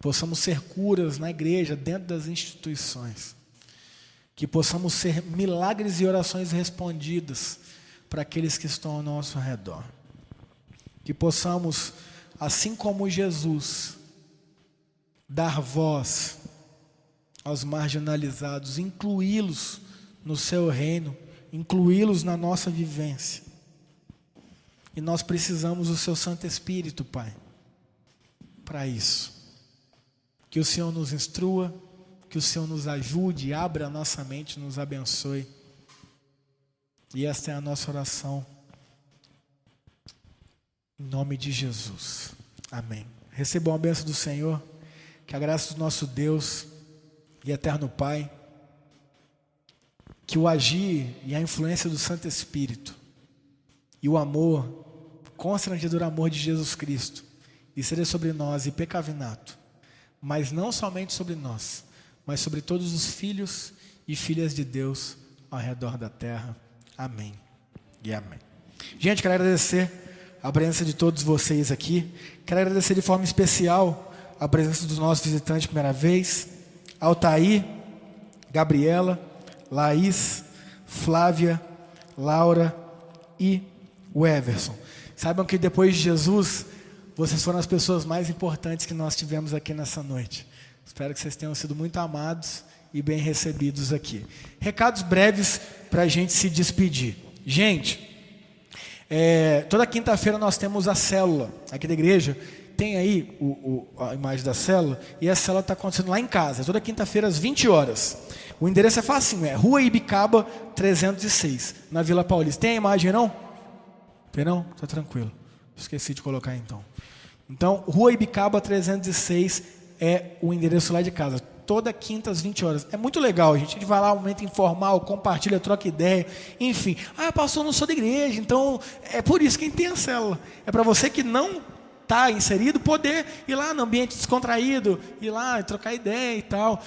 Possamos ser curas na igreja, dentro das instituições, que possamos ser milagres e orações respondidas para aqueles que estão ao nosso redor, que possamos, assim como Jesus, dar voz aos marginalizados, incluí-los no seu reino, incluí-los na nossa vivência. E nós precisamos do seu Santo Espírito, Pai, para isso. Que o Senhor nos instrua, que o Senhor nos ajude, abra a nossa mente, nos abençoe. E esta é a nossa oração. Em nome de Jesus. Amém. Recebam a bênção do Senhor. Que a graça do nosso Deus e eterno Pai, que o agir e a influência do Santo Espírito e o amor, constrangedor amor de Jesus Cristo, e seja sobre nós e pecavinato mas não somente sobre nós, mas sobre todos os filhos e filhas de Deus ao redor da terra. Amém e amém. Gente, quero agradecer a presença de todos vocês aqui. Quero agradecer de forma especial a presença dos nossos visitantes primeira vez, Altair, Gabriela, Laís, Flávia, Laura e o Everson. Saibam que depois de Jesus, vocês foram as pessoas mais importantes que nós tivemos aqui nessa noite. Espero que vocês tenham sido muito amados e bem recebidos aqui. Recados breves para a gente se despedir. Gente, é, toda quinta-feira nós temos a célula aqui da igreja. Tem aí o, o, a imagem da célula e a célula está acontecendo lá em casa, toda quinta-feira às 20 horas. O endereço é facinho, é Rua Ibicaba 306, na Vila Paulista. Tem a imagem não? Tem não? Tá tranquilo. Esqueci de colocar então. Então, Rua Ibicaba 306 é o endereço lá de casa. Toda quinta às 20 horas. É muito legal, gente. A gente vai lá, um momento informal, compartilha, troca ideia, enfim. Ah, pastor, não sou da igreja, então é por isso que tem a célula. É para você que não está inserido, poder ir lá no ambiente descontraído, ir lá trocar ideia e tal.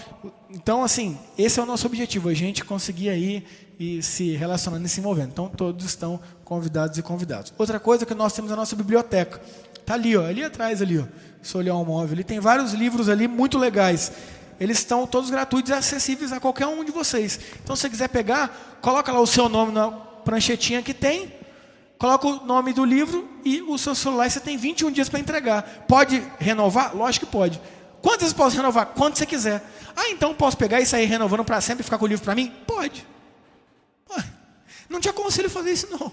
Então, assim, esse é o nosso objetivo, a gente conseguir aí e se relacionando e se envolvendo. Então, todos estão convidados e convidados. Outra coisa que nós temos a nossa biblioteca. Está ali, ó, ali atrás, ali, ó. Se olhar o móvel, ali tem vários livros ali muito legais. Eles estão todos gratuitos e acessíveis a qualquer um de vocês. Então, se você quiser pegar, coloca lá o seu nome na pranchetinha que tem, coloca o nome do livro e o seu celular. Você tem 21 dias para entregar. Pode renovar? Lógico que pode. Quantas vezes posso renovar? Quanto você quiser. Ah, então posso pegar e sair renovando para sempre e ficar com o livro para mim? Pode. Não te aconselho a fazer isso, não.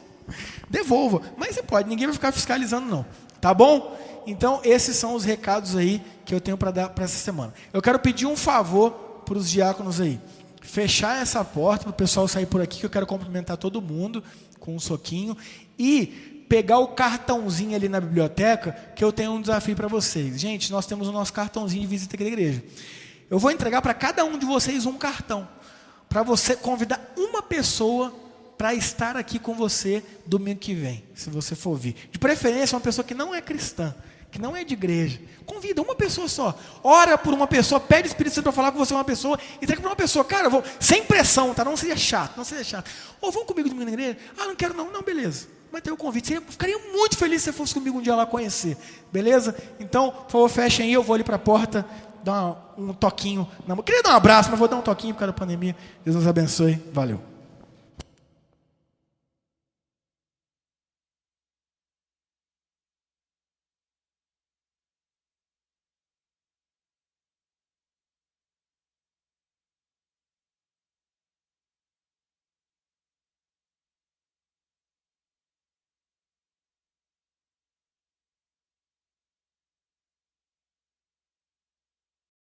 Devolva. Mas você pode, ninguém vai ficar fiscalizando, não. Tá bom? Então, esses são os recados aí que eu tenho para dar para essa semana. Eu quero pedir um favor para os diáconos aí. Fechar essa porta para o pessoal sair por aqui, que eu quero cumprimentar todo mundo com um soquinho. E pegar o cartãozinho ali na biblioteca, que eu tenho um desafio para vocês. Gente, nós temos o nosso cartãozinho de visita aqui da igreja. Eu vou entregar para cada um de vocês um cartão. Para você convidar uma pessoa para estar aqui com você domingo que vem, se você for vir. De preferência, uma pessoa que não é cristã, que não é de igreja. Convida uma pessoa só. Ora por uma pessoa, pede o Espírito Santo para falar com você uma pessoa, entrega para uma pessoa. Cara, vou, sem pressão, tá? Não seja chato, não seja chato. Ou vão comigo domingo na igreja? Ah, não quero não. Não, beleza. Mas tem o convite. Eu ficaria muito feliz se você fosse comigo um dia lá conhecer. Beleza? Então, por favor, fechem aí, eu vou ali para a porta dar um toquinho. Na... Queria dar um abraço, mas vou dar um toquinho por causa da pandemia. Deus nos abençoe. Valeu.